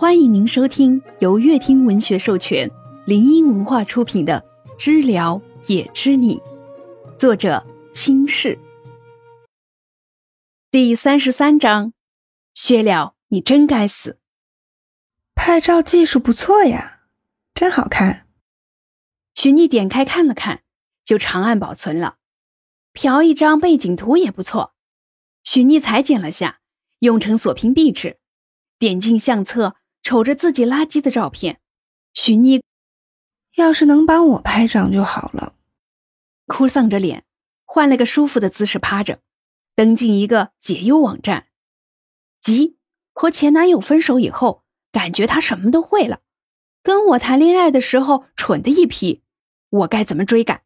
欢迎您收听由乐听文学授权、林音文化出品的《知了也知你》，作者清世。第三十三章：薛了，你真该死！拍照技术不错呀，真好看。许逆点开看了看，就长按保存了。调一张背景图也不错。许逆裁剪了下，用成锁屏壁纸。点进相册，瞅着自己垃圾的照片，许妮要是能帮我拍张就好了。哭丧着脸，换了个舒服的姿势趴着，登进一个解忧网站。急，和前男友分手以后，感觉他什么都会了，跟我谈恋爱的时候蠢的一批，我该怎么追赶？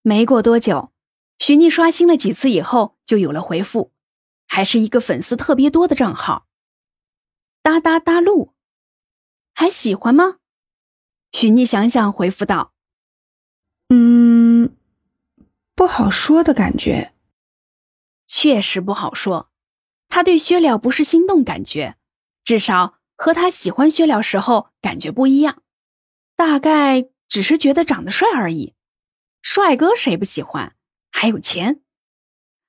没过多久，许妮刷新了几次以后，就有了回复，还是一个粉丝特别多的账号。哒哒哒路，还喜欢吗？许妮想想，回复道：“嗯，不好说的感觉，确实不好说。他对薛了不是心动感觉，至少和他喜欢薛了时候感觉不一样。大概只是觉得长得帅而已。帅哥谁不喜欢？还有钱，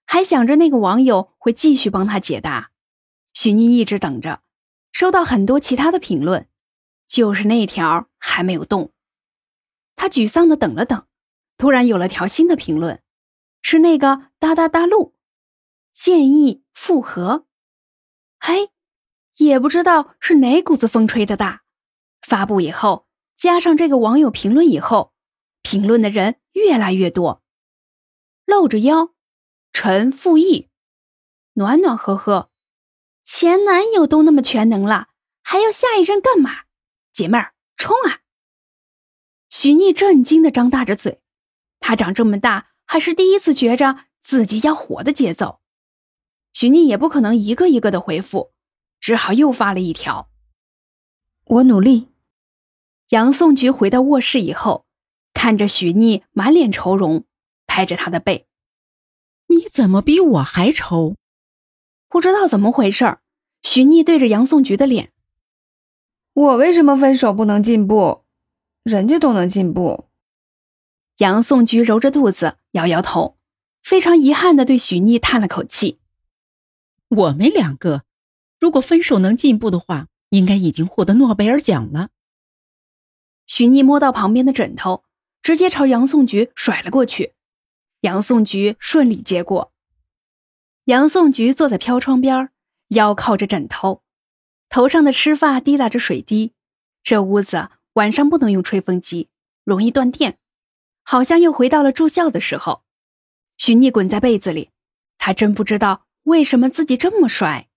还想着那个网友会继续帮他解答。许妮一直等着。”收到很多其他的评论，就是那条还没有动。他沮丧的等了等，突然有了条新的评论，是那个哒哒哒路，建议复合。嘿，也不知道是哪股子风吹的大。发布以后，加上这个网友评论以后，评论的人越来越多。露着腰，陈复义，暖暖呵呵。前男友都那么全能了，还要下一任干嘛？姐妹儿，冲啊！许逆震惊的张大着嘴，他长这么大还是第一次觉着自己要火的节奏。许逆也不可能一个一个的回复，只好又发了一条：“我努力。”杨颂菊回到卧室以后，看着许逆满脸愁容，拍着他的背：“你怎么比我还愁？”不知道怎么回事儿，许逆对着杨颂菊的脸：“我为什么分手不能进步？人家都能进步。”杨颂菊揉着肚子，摇摇头，非常遗憾的对许逆叹了口气：“我们两个，如果分手能进步的话，应该已经获得诺贝尔奖了。”许逆摸到旁边的枕头，直接朝杨颂菊甩了过去，杨颂菊顺利接过。杨颂菊坐在飘窗边，腰靠着枕头，头上的湿发滴答着水滴。这屋子晚上不能用吹风机，容易断电，好像又回到了住校的时候。许逆滚在被子里，他真不知道为什么自己这么帅。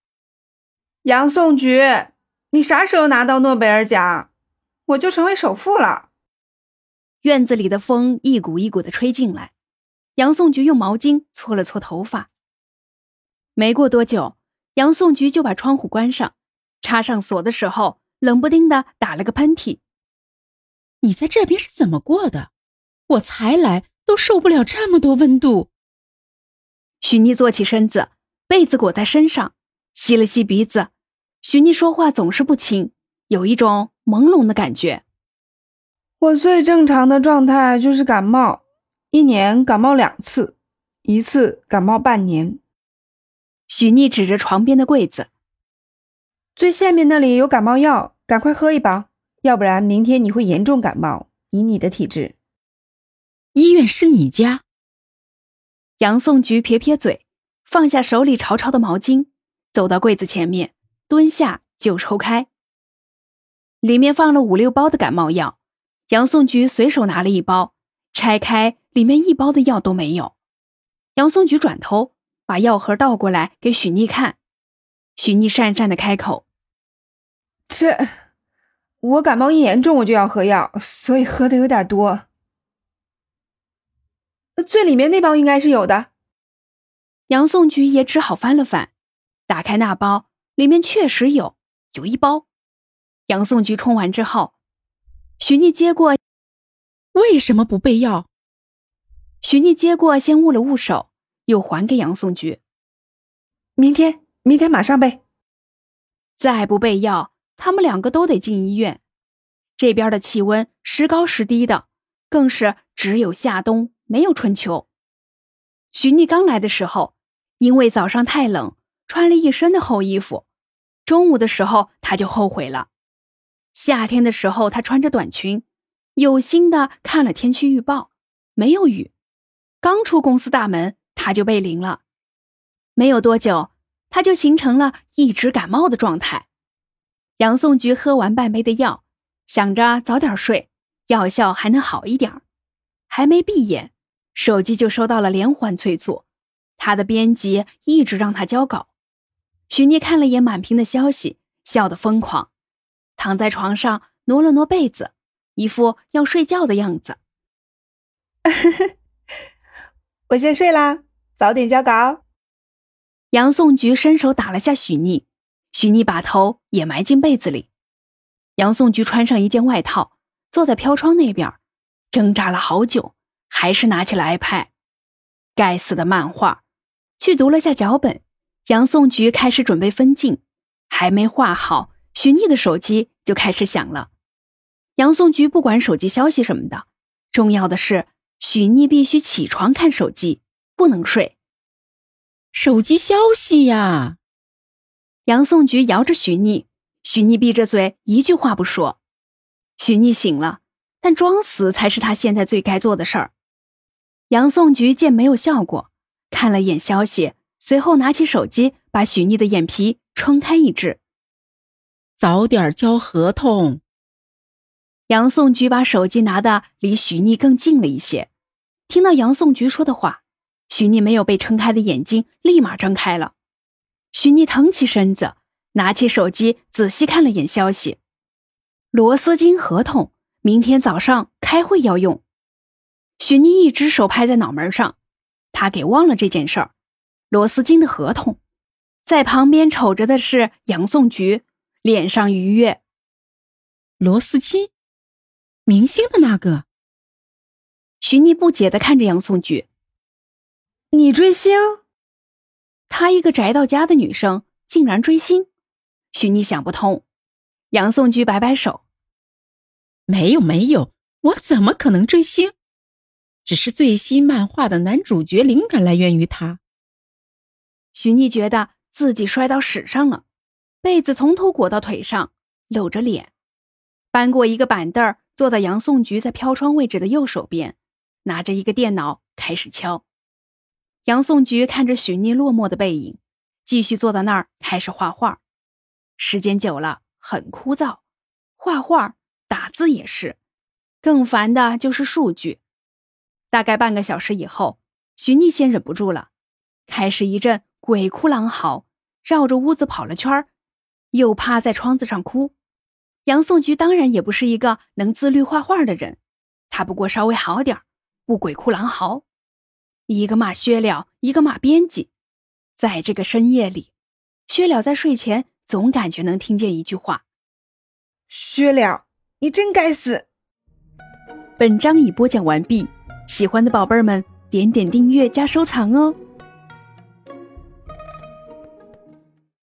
杨颂菊，你啥时候拿到诺贝尔奖，我就成为首富了。院子里的风一股一股的吹进来，杨颂菊用毛巾搓了搓头发。没过多久，杨宋菊就把窗户关上，插上锁的时候，冷不丁的打了个喷嚏。你在这边是怎么过的？我才来都受不了这么多温度。许妮坐起身子，被子裹在身上，吸了吸鼻子。许妮说话总是不清，有一种朦胧的感觉。我最正常的状态就是感冒，一年感冒两次，一次感冒半年。许逆指着床边的柜子，最下面那里有感冒药，赶快喝一包，要不然明天你会严重感冒。以你的体质，医院是你家。杨颂菊撇撇嘴，放下手里潮潮的毛巾，走到柜子前面，蹲下就抽开，里面放了五六包的感冒药。杨颂菊随手拿了一包，拆开，里面一包的药都没有。杨颂菊转头。把药盒倒过来给许逆看，许逆讪讪的开口：“这，我感冒一严重我就要喝药，所以喝的有点多。最里面那包应该是有的。”杨颂菊也只好翻了翻，打开那包，里面确实有，有一包。杨颂菊冲完之后，许逆接过，为什么不备药？许逆接过，先捂了捂手。又还给杨颂菊。明天，明天马上备。再不备药，他们两个都得进医院。这边的气温时高时低的，更是只有夏冬，没有春秋。徐丽刚来的时候，因为早上太冷，穿了一身的厚衣服。中午的时候，她就后悔了。夏天的时候，她穿着短裙，有心的看了天气预报，没有雨。刚出公司大门，他就被淋了。没有多久，他就形成了一直感冒的状态。杨颂菊喝完半杯的药。想着早点睡，药效还能好一点还没闭眼，手机就收到了连环催促。他的编辑一直让他交稿。许妮看了眼满屏的消息，笑得疯狂，躺在床上挪了挪被子，一副要睡觉的样子。我先睡啦，早点交稿。杨颂菊伸手打了下许妮，许妮把头也埋进被子里。杨颂菊穿上一件外套，坐在飘窗那边，挣扎了好久，还是拿起了 iPad。该死的漫画，去读了下脚本。杨颂菊开始准备分镜，还没画好，许妮的手机就开始响了。杨颂菊不管手机消息什么的，重要的是许妮必须起床看手机，不能睡。手机消息呀！杨颂菊摇着许逆。许逆闭着嘴，一句话不说。许逆醒了，但装死才是他现在最该做的事儿。杨颂菊见没有效果，看了眼消息，随后拿起手机，把许逆的眼皮撑开一只。早点交合同。杨颂菊把手机拿的离许逆更近了一些，听到杨颂菊说的话，许妮没有被撑开的眼睛立马睁开了。许妮腾起身子。拿起手机，仔细看了眼消息。螺丝金合同，明天早上开会要用。许妮一只手拍在脑门上，她给忘了这件事儿。螺丝金的合同，在旁边瞅着的是杨颂菊，脸上愉悦。螺丝金，明星的那个。许妮不解的看着杨颂菊：“你追星？她一个宅到家的女生，竟然追星？”许妮想不通，杨颂菊摆摆手：“没有没有，我怎么可能追星？只是最新漫画的男主角灵感来源于他。”许妮觉得自己摔到屎上了，被子从头裹到腿上，露着脸，搬过一个板凳，坐在杨颂菊在飘窗位置的右手边，拿着一个电脑开始敲。杨颂菊看着许妮落寞的背影，继续坐在那儿开始画画。时间久了很枯燥，画画、打字也是，更烦的就是数据。大概半个小时以后，徐妮先忍不住了，开始一阵鬼哭狼嚎，绕着屋子跑了圈又趴在窗子上哭。杨颂菊当然也不是一个能自律画画的人，他不过稍微好点不鬼哭狼嚎。一个骂薛了，一个骂编辑。在这个深夜里，薛了在睡前。总感觉能听见一句话：“薛了，你真该死。”本章已播讲完毕，喜欢的宝贝儿们点点订阅加收藏哦。